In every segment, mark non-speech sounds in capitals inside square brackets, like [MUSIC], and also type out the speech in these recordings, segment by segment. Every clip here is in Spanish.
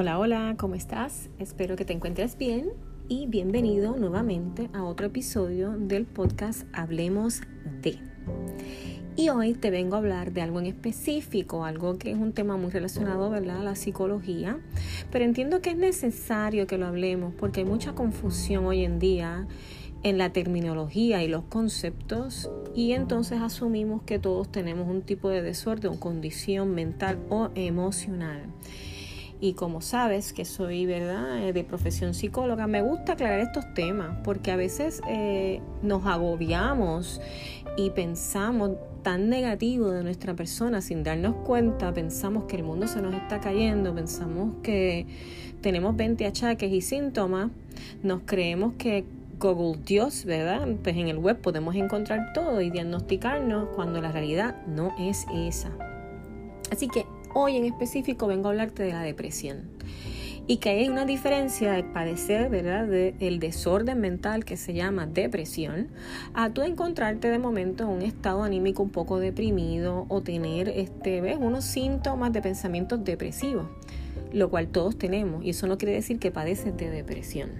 Hola, hola, ¿cómo estás? Espero que te encuentres bien y bienvenido nuevamente a otro episodio del podcast Hablemos de. Y hoy te vengo a hablar de algo en específico, algo que es un tema muy relacionado ¿verdad? a la psicología, pero entiendo que es necesario que lo hablemos porque hay mucha confusión hoy en día en la terminología y los conceptos y entonces asumimos que todos tenemos un tipo de desorden o condición mental o emocional. Y como sabes que soy, ¿verdad?, eh, de profesión psicóloga, me gusta aclarar estos temas porque a veces eh, nos agobiamos y pensamos tan negativo de nuestra persona sin darnos cuenta, pensamos que el mundo se nos está cayendo, pensamos que tenemos 20 achaques y síntomas, nos creemos que Google Dios, ¿verdad? Pues en el web podemos encontrar todo y diagnosticarnos cuando la realidad no es esa. Así que hoy en específico vengo a hablarte de la depresión y que hay una diferencia de padecer, ¿verdad?, del desorden mental que se llama depresión, a tú encontrarte de momento en un estado anímico un poco deprimido o tener, este, ¿ves?, unos síntomas de pensamientos depresivos lo cual todos tenemos, y eso no quiere decir que padeces de depresión.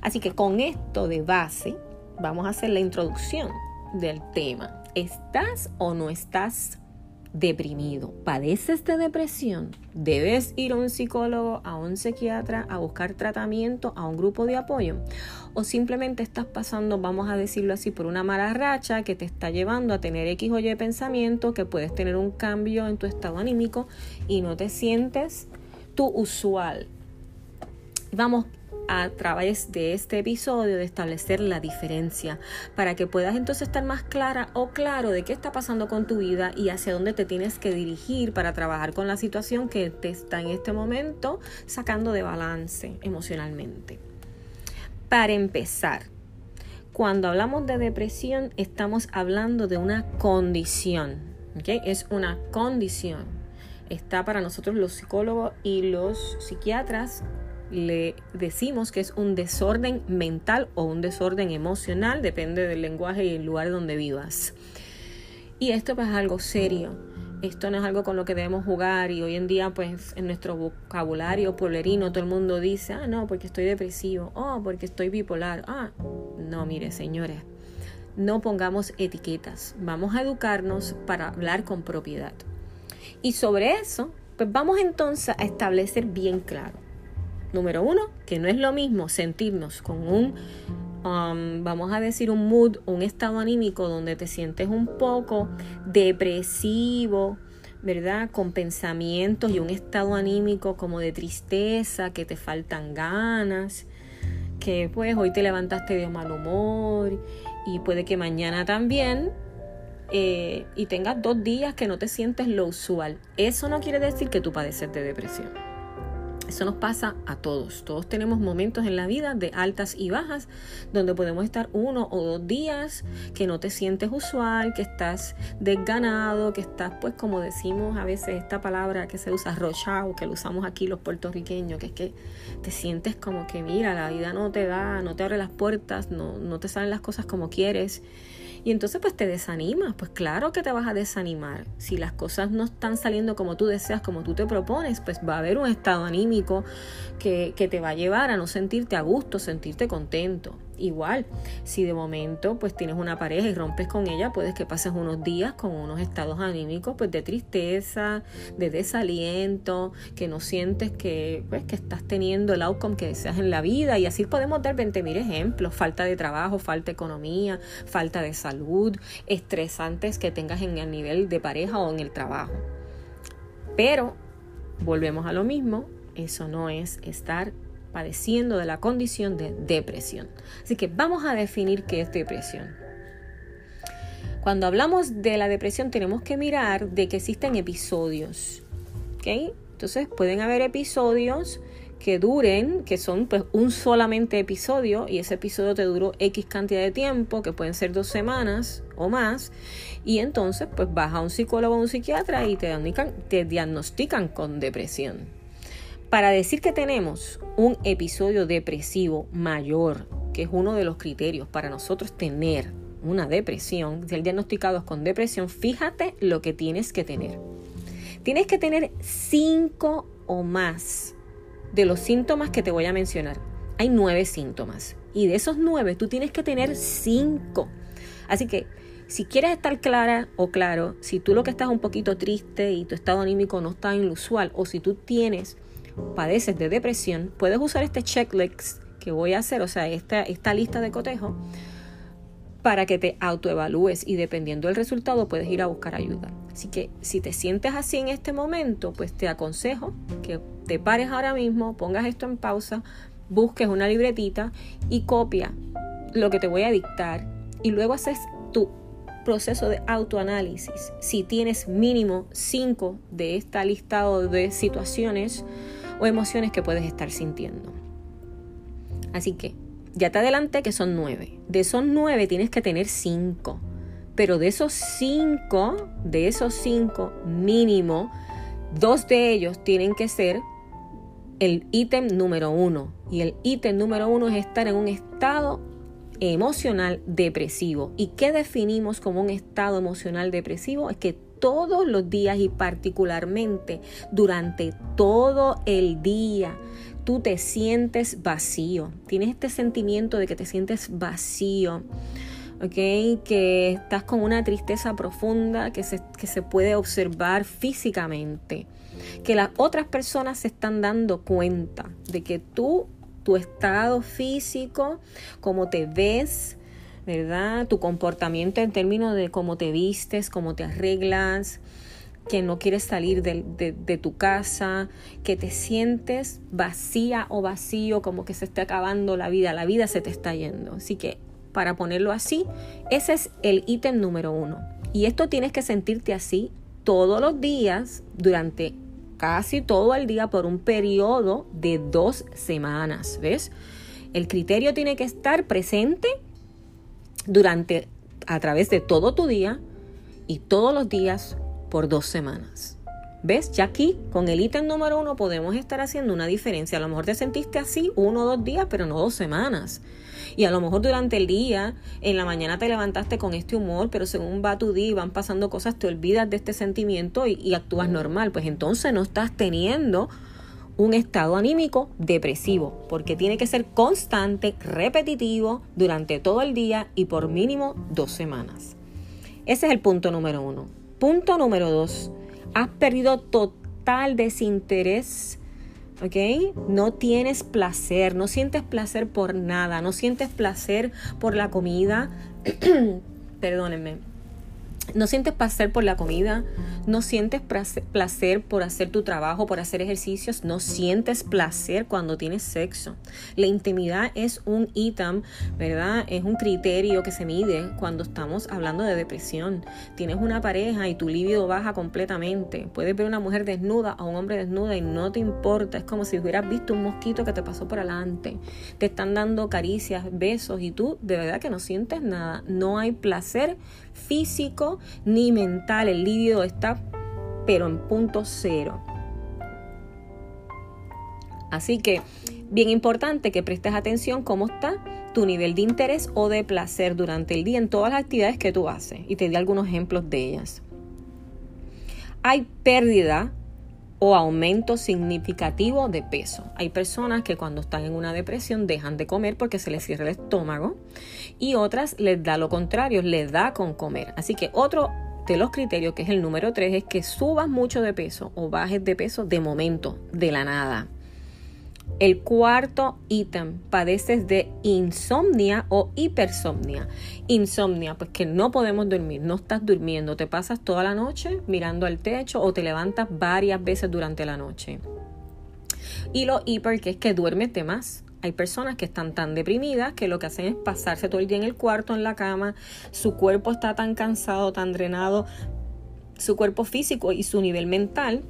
Así que con esto de base, vamos a hacer la introducción del tema. ¿Estás o no estás deprimido? ¿Padeces de depresión? ¿Debes ir a un psicólogo, a un psiquiatra, a buscar tratamiento, a un grupo de apoyo? ¿O simplemente estás pasando, vamos a decirlo así, por una mala racha que te está llevando a tener X o Y pensamiento, que puedes tener un cambio en tu estado anímico y no te sientes tu usual. Vamos a través de este episodio de establecer la diferencia para que puedas entonces estar más clara o claro de qué está pasando con tu vida y hacia dónde te tienes que dirigir para trabajar con la situación que te está en este momento sacando de balance emocionalmente. Para empezar, cuando hablamos de depresión estamos hablando de una condición, Es una condición está para nosotros los psicólogos y los psiquiatras le decimos que es un desorden mental o un desorden emocional, depende del lenguaje y el lugar donde vivas. Y esto pues, es algo serio. Esto no es algo con lo que debemos jugar y hoy en día pues en nuestro vocabulario polerino todo el mundo dice, ah, no, porque estoy depresivo, oh, porque estoy bipolar, ah, no, mire señores, no pongamos etiquetas, vamos a educarnos para hablar con propiedad. Y sobre eso, pues vamos entonces a establecer bien claro. Número uno, que no es lo mismo sentirnos con un, um, vamos a decir, un mood, un estado anímico donde te sientes un poco depresivo, ¿verdad? Con pensamientos y un estado anímico como de tristeza, que te faltan ganas, que pues hoy te levantaste de mal humor y puede que mañana también eh, y tengas dos días que no te sientes lo usual, eso no quiere decir que tú padeces de depresión. Eso nos pasa a todos. Todos tenemos momentos en la vida de altas y bajas donde podemos estar uno o dos días que no te sientes usual, que estás desganado, que estás pues como decimos a veces esta palabra que se usa rochao, que lo usamos aquí los puertorriqueños, que es que te sientes como que mira, la vida no te da, no te abre las puertas, no, no te salen las cosas como quieres. Y entonces pues te desanimas, pues claro que te vas a desanimar. Si las cosas no están saliendo como tú deseas, como tú te propones, pues va a haber un estado anímico que, que te va a llevar a no sentirte a gusto, sentirte contento. Igual, si de momento pues tienes una pareja y rompes con ella, puedes que pases unos días con unos estados anímicos pues de tristeza, de desaliento, que no sientes que pues que estás teniendo el outcome que deseas en la vida. Y así podemos dar 20.000 ejemplos, falta de trabajo, falta de economía, falta de salud, estresantes que tengas en el nivel de pareja o en el trabajo. Pero volvemos a lo mismo, eso no es estar padeciendo de la condición de depresión. Así que vamos a definir qué es depresión. Cuando hablamos de la depresión tenemos que mirar de que existen episodios. Entonces pueden haber episodios que duren, que son pues un solamente episodio y ese episodio te duró X cantidad de tiempo, que pueden ser dos semanas o más, y entonces pues vas a un psicólogo o un psiquiatra y te te diagnostican con depresión. Para decir que tenemos un episodio depresivo mayor, que es uno de los criterios para nosotros tener una depresión, ser diagnosticados con depresión, fíjate lo que tienes que tener. Tienes que tener cinco o más de los síntomas que te voy a mencionar. Hay nueve síntomas y de esos nueve tú tienes que tener cinco. Así que si quieres estar clara o claro, si tú lo que estás un poquito triste y tu estado anímico no está en lo usual o si tú tienes, padeces de depresión, puedes usar este checklist que voy a hacer, o sea, esta, esta lista de cotejo para que te autoevalúes y dependiendo del resultado puedes ir a buscar ayuda. Así que si te sientes así en este momento, pues te aconsejo que te pares ahora mismo, pongas esto en pausa, busques una libretita y copia lo que te voy a dictar y luego haces tu proceso de autoanálisis. Si tienes mínimo cinco de esta listado de situaciones o emociones que puedes estar sintiendo. Así que ya te adelanté que son nueve. De esos nueve tienes que tener cinco. Pero de esos cinco, de esos cinco mínimo, dos de ellos tienen que ser el ítem número uno. Y el ítem número uno es estar en un estado emocional depresivo. ¿Y qué definimos como un estado emocional depresivo? Es que todos los días y particularmente durante todo el día tú te sientes vacío. Tienes este sentimiento de que te sientes vacío. Que estás con una tristeza profunda que se, que se puede observar físicamente. Que las otras personas se están dando cuenta de que tú, tu estado físico, cómo te ves, ¿verdad? Tu comportamiento en términos de cómo te vistes, cómo te arreglas, que no quieres salir de, tu casa, que te sientes vacía o vacío, como que se está acabando la vida, la vida se te está yendo. Así que, para ponerlo así, ese es el ítem número uno. Y esto tienes que sentirte así todos los días, durante casi todo el día, por un periodo de dos semanas, ¿ves? El criterio tiene que estar presente durante, a través de todo tu día y todos los días por dos semanas. ¿Ves? Ya aquí, con el ítem número uno, podemos estar haciendo una diferencia. A lo mejor te sentiste así uno o dos días, pero no dos semanas. Y a lo mejor durante el día, en la mañana te levantaste con este humor, pero según va tu día y van pasando cosas, te olvidas de este sentimiento y, y actúas normal. Pues entonces no estás teniendo un estado anímico depresivo, porque tiene que ser constante, repetitivo, durante todo el día y por mínimo dos semanas. Ese es el punto número uno. Punto número dos, has perdido total desinterés, ¿ok? No tienes placer, no sientes placer por nada, no sientes placer por la comida, [CLEARS THROAT] perdónenme, no sientes placer por la comida, no sientes placer por hacer tu trabajo, por hacer ejercicios, no sientes placer cuando tienes sexo. La intimidad es un ítem, ¿verdad? Es un criterio que se mide cuando estamos hablando de depresión. Tienes una pareja y tu libido baja completamente. Puedes ver una mujer desnuda o un hombre desnuda y no te importa. Es como si hubieras visto un mosquito que te pasó por adelante. Te están dando caricias, besos y tú de verdad que no sientes nada. No hay placer físico ni mental. El líbido está pero en punto cero. Así que, bien importante que prestes atención cómo está tu nivel de interés o de placer durante el día en todas las actividades que tú haces. Y te di algunos ejemplos de ellas. Hay pérdida o aumento significativo de peso. Hay personas que cuando están en una depresión dejan de comer porque se les cierra el estómago y otras les da lo contrario, les da con comer. Así que otro de los criterios, que es el número 3, es que subas mucho de peso o bajes de peso de momento, de la nada. El cuarto ítem, padeces de insomnia o hipersomnia. Insomnia, pues que no podemos dormir, no estás durmiendo, te pasas toda la noche mirando al techo o te levantas varias veces durante la noche. Y lo hiper, que es que duermes de más. Hay personas que están tan deprimidas que lo que hacen es pasarse todo el día en el cuarto, en la cama, su cuerpo está tan cansado, tan drenado, su cuerpo físico y su nivel mental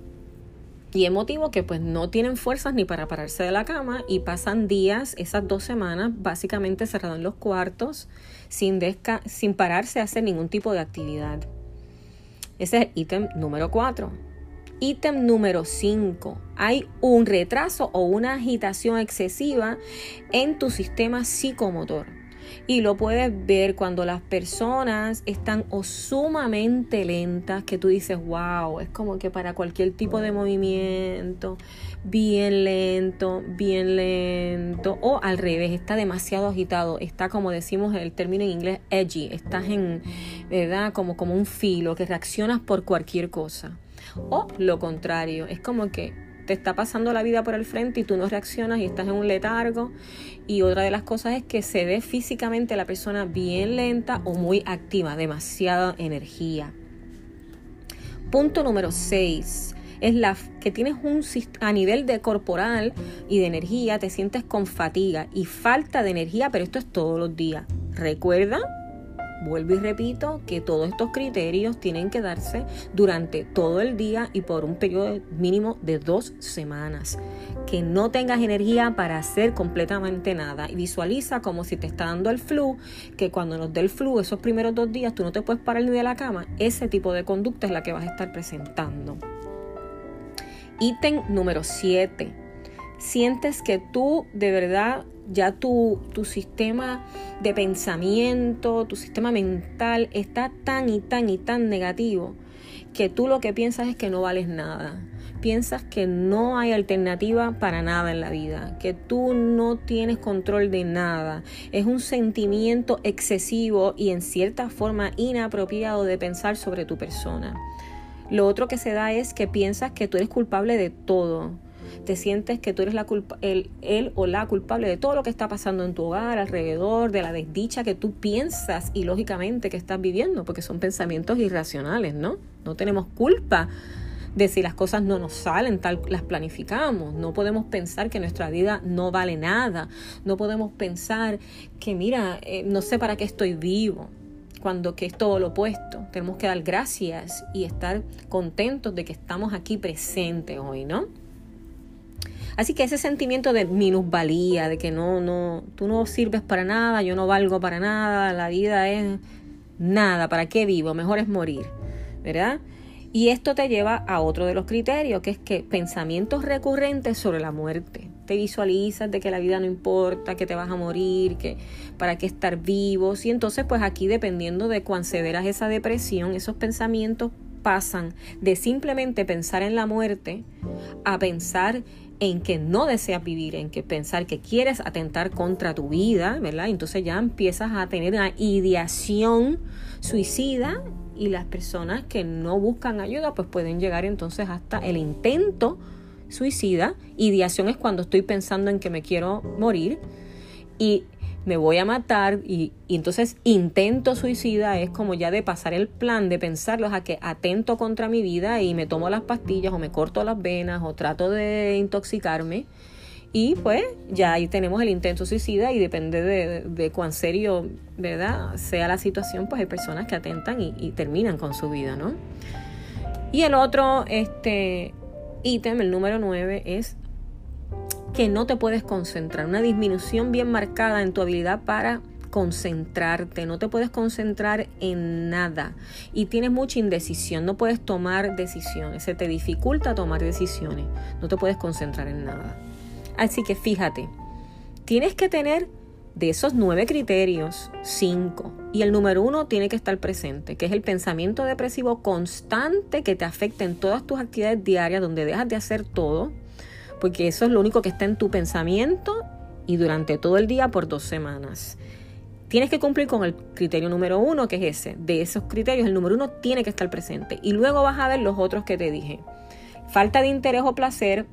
y emotivo que pues no tienen fuerzas ni para pararse de la cama y pasan días, esas dos semanas, básicamente cerrados en los cuartos, sin, sin pararse a hacer ningún tipo de actividad. Ese es el ítem número 4. Ítem número 5. Hay un retraso o una agitación excesiva en tu sistema psicomotor. Y lo puedes ver cuando las personas están o sumamente lentas, que tú dices, wow, es como que para cualquier tipo de movimiento, bien lento, bien lento, o al revés, está demasiado agitado, está como decimos el término en inglés, edgy, estás en, ¿verdad? Como, como un filo, que reaccionas por cualquier cosa. O lo contrario, es como que te está pasando la vida por el frente y tú no reaccionas y estás en un letargo. Y otra de las cosas es que se ve físicamente la persona bien lenta o muy activa, demasiada energía. Punto número 6 es la que tienes un a nivel de corporal y de energía, te sientes con fatiga y falta de energía, pero esto es todos los días. Recuerda Vuelvo y repito que todos estos criterios tienen que darse durante todo el día y por un periodo mínimo de dos semanas. Que no tengas energía para hacer completamente nada. Y visualiza como si te está dando el flu, que cuando nos dé el flu esos primeros dos días tú no te puedes parar ni de la cama. Ese tipo de conducta es la que vas a estar presentando. Ítem número 7. Sientes que tú de verdad ya tu, tu, sistema de pensamiento, tu sistema mental está tan y tan y tan negativo que tú lo que piensas es que no vales nada. Piensas que no hay alternativa para nada en la vida, que tú no tienes control de nada. Es un sentimiento excesivo y en cierta forma inapropiado de pensar sobre tu persona. Lo otro que se da es que piensas que tú eres culpable de todo te sientes que tú eres la culpa, el, él o la culpable de todo lo que está pasando en tu hogar, alrededor, de la desdicha que tú piensas y lógicamente que estás viviendo, porque son pensamientos irracionales, ¿no? No tenemos culpa de si las cosas no nos salen tal las planificamos. No podemos pensar que nuestra vida no vale nada. No podemos pensar que, mira, eh, no sé para qué estoy vivo cuando que es todo lo opuesto. Tenemos que dar gracias y estar contentos de que estamos aquí presentes hoy, ¿no? Así que ese sentimiento de minusvalía, de que no, no, tú no sirves para nada, yo no valgo para nada, la vida es nada, ¿para qué vivo? Mejor es morir, ¿verdad? Y esto te lleva a otro de los criterios, que es que pensamientos recurrentes sobre la muerte. Te visualizas de que la vida no importa, que te vas a morir, que para qué estar vivos. Y entonces, pues aquí, dependiendo de cuán severa es esa depresión, esos pensamientos pasan de simplemente pensar en la muerte a pensar en que no deseas vivir, en que pensar que quieres atentar contra tu vida, ¿verdad? Entonces ya empiezas a tener una ideación suicida y las personas que no buscan ayuda pues pueden llegar entonces hasta el intento suicida. Ideación es cuando estoy pensando en que me quiero morir y me voy a matar y, entonces intento suicida es como ya de pasar el plan de pensarlos a que atento contra mi vida y me tomo las pastillas o me corto las venas o trato de intoxicarme. Y pues ya ahí tenemos el intento suicida y depende de, cuán serio verdad sea la situación pues hay personas que atentan y, y terminan con su vida no y el otro este ítem el número 9 es que no te puedes concentrar, una disminución bien marcada en tu habilidad para concentrarte, no te puedes concentrar en nada y tienes mucha indecisión, no puedes tomar decisiones, se te dificulta tomar decisiones, no te puedes concentrar en nada. Así que fíjate, tienes que tener de esos nueve criterios, cinco. Y el número uno tiene que estar presente, que es el pensamiento depresivo constante que te afecta en todas tus actividades diarias, donde dejas de hacer todo, porque eso es lo único que está en tu pensamiento y durante todo el día por dos semanas. Tienes que cumplir con el criterio número uno, que es ese. De esos criterios, el número uno tiene que estar presente. Y luego vas a ver los otros que te dije. Falta de interés o placer,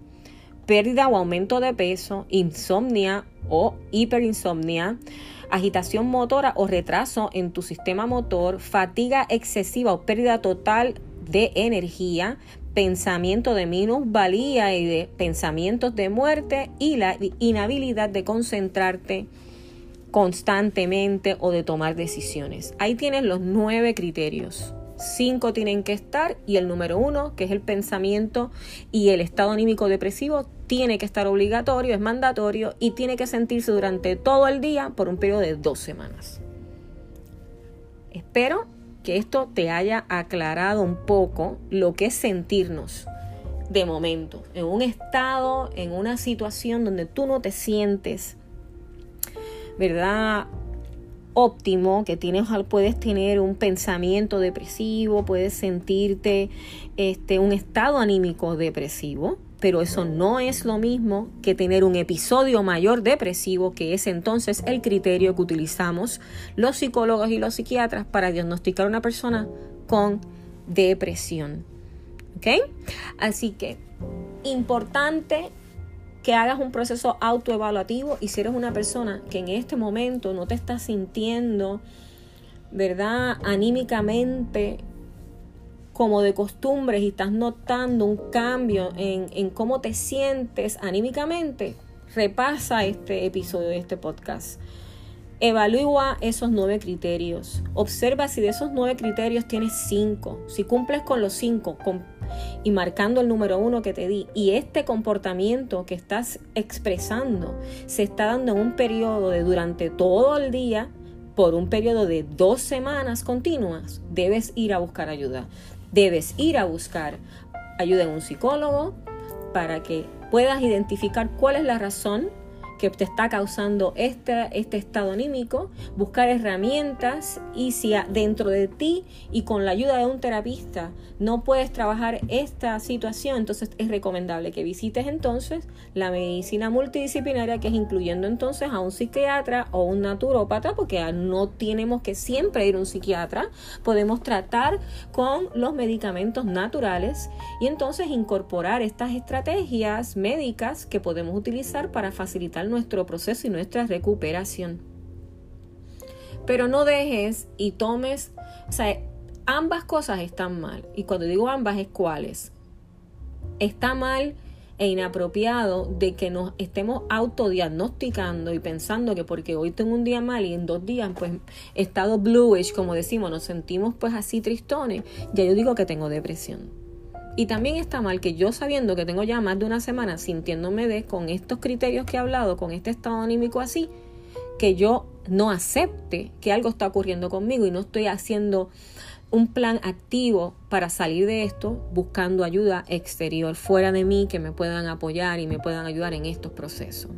pérdida o aumento de peso, insomnia o hiperinsomnia, agitación motora o retraso en tu sistema motor, fatiga excesiva o pérdida total de energía, pensamiento de minusvalía y de pensamientos de muerte y la inhabilidad de concentrarte constantemente o de tomar decisiones. Ahí tienes los nueve criterios. Cinco tienen que estar y el número uno, que es el pensamiento y el estado anímico depresivo, tiene que estar obligatorio, es mandatorio y tiene que sentirse durante todo el día por un periodo de dos semanas. Espero que esto te haya aclarado un poco lo que es sentirnos de momento, en un estado, en una situación donde tú no te sientes, ¿verdad? óptimo, que tienes, puedes tener un pensamiento depresivo, puedes sentirte este, un estado anímico depresivo, pero eso no es lo mismo que tener un episodio mayor depresivo, que es entonces el criterio que utilizamos los psicólogos y los psiquiatras para diagnosticar a una persona con depresión. ¿Ok? Así que, importante que hagas un proceso autoevaluativo y si eres una persona que en este momento no te estás sintiendo, ¿verdad? Anímicamente como de costumbre y estás notando un cambio en, en cómo te sientes anímicamente, repasa este episodio de este podcast. Evalúa esos nueve criterios. Observa si de esos nueve criterios tienes cinco. Si cumples con los cinco y marcando el número uno que te di y este comportamiento que estás expresando se está dando en un periodo de durante todo el día, por un periodo de dos semanas continuas, debes ir a buscar ayuda. Debes ir a buscar ayuda en un psicólogo para que puedas identificar cuál es la razón que te está causando este, estado anímico, buscar herramientas y si dentro de ti y con la ayuda de un terapista no puedes trabajar esta situación, entonces es recomendable que visites entonces la medicina multidisciplinaria que es incluyendo entonces a un psiquiatra o un naturópata, porque no tenemos que siempre ir a un psiquiatra, podemos tratar con los medicamentos naturales y entonces incorporar estas estrategias médicas que podemos utilizar para facilitar nuestro proceso y nuestra recuperación. Pero no dejes y tomes, o sea, ambas cosas están mal. Y cuando digo ambas es cuáles. Está mal e inapropiado de que nos estemos autodiagnosticando y pensando que porque hoy tengo un día mal y en dos días pues he estado bluish, como decimos, nos sentimos pues así tristones, ya yo digo que tengo depresión. Y también está mal que yo sabiendo que tengo ya más de una semana sintiéndome de con estos criterios que he hablado, con este estado anímico así, que yo no acepte que algo está ocurriendo conmigo y no estoy haciendo un plan activo para salir de esto buscando ayuda exterior fuera de mí que me puedan apoyar y me puedan ayudar en estos procesos.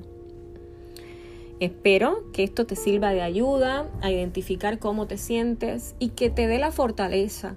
Espero que esto te sirva de ayuda a identificar cómo te sientes y que te dé la fortaleza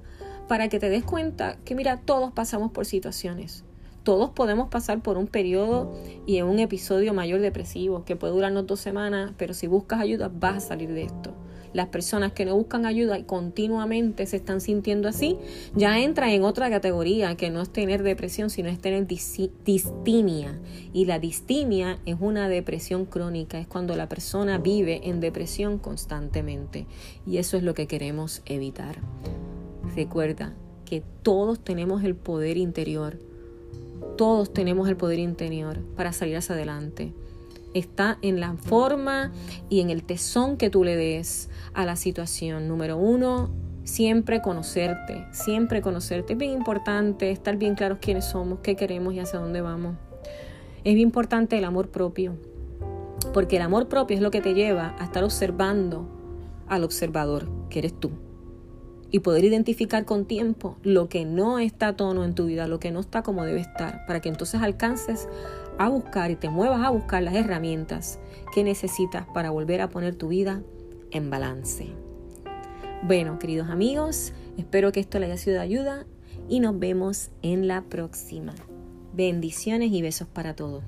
para que te des cuenta que mira, todos pasamos por situaciones. Todos podemos pasar por un periodo y en un episodio mayor depresivo que puede durarnos dos semanas, pero si buscas ayuda vas a salir de esto. Las personas que no buscan ayuda y continuamente se están sintiendo así, ya entran en otra categoría que no es tener depresión, sino es tener distimia. Y la distimia es una depresión crónica, es cuando la persona vive en depresión constantemente. Y eso es lo que queremos evitar. Recuerda que todos tenemos el poder interior. Todos tenemos el poder interior para salir hacia adelante. Está en la forma y en el tesón que tú le des a la situación. Número uno, siempre conocerte, siempre conocerte. Es bien importante estar bien claros quiénes somos, qué queremos y hacia dónde vamos. Es bien importante el amor propio, porque el amor propio es lo que te lleva a estar observando al observador, que eres tú y poder identificar con tiempo lo que no está a tono en tu vida, lo que no está como debe estar, para que entonces alcances a buscar y te muevas a buscar las herramientas que necesitas para volver a poner tu vida en balance. Bueno, queridos amigos, espero que esto les haya sido de ayuda y nos vemos en la próxima. Bendiciones y besos para todos.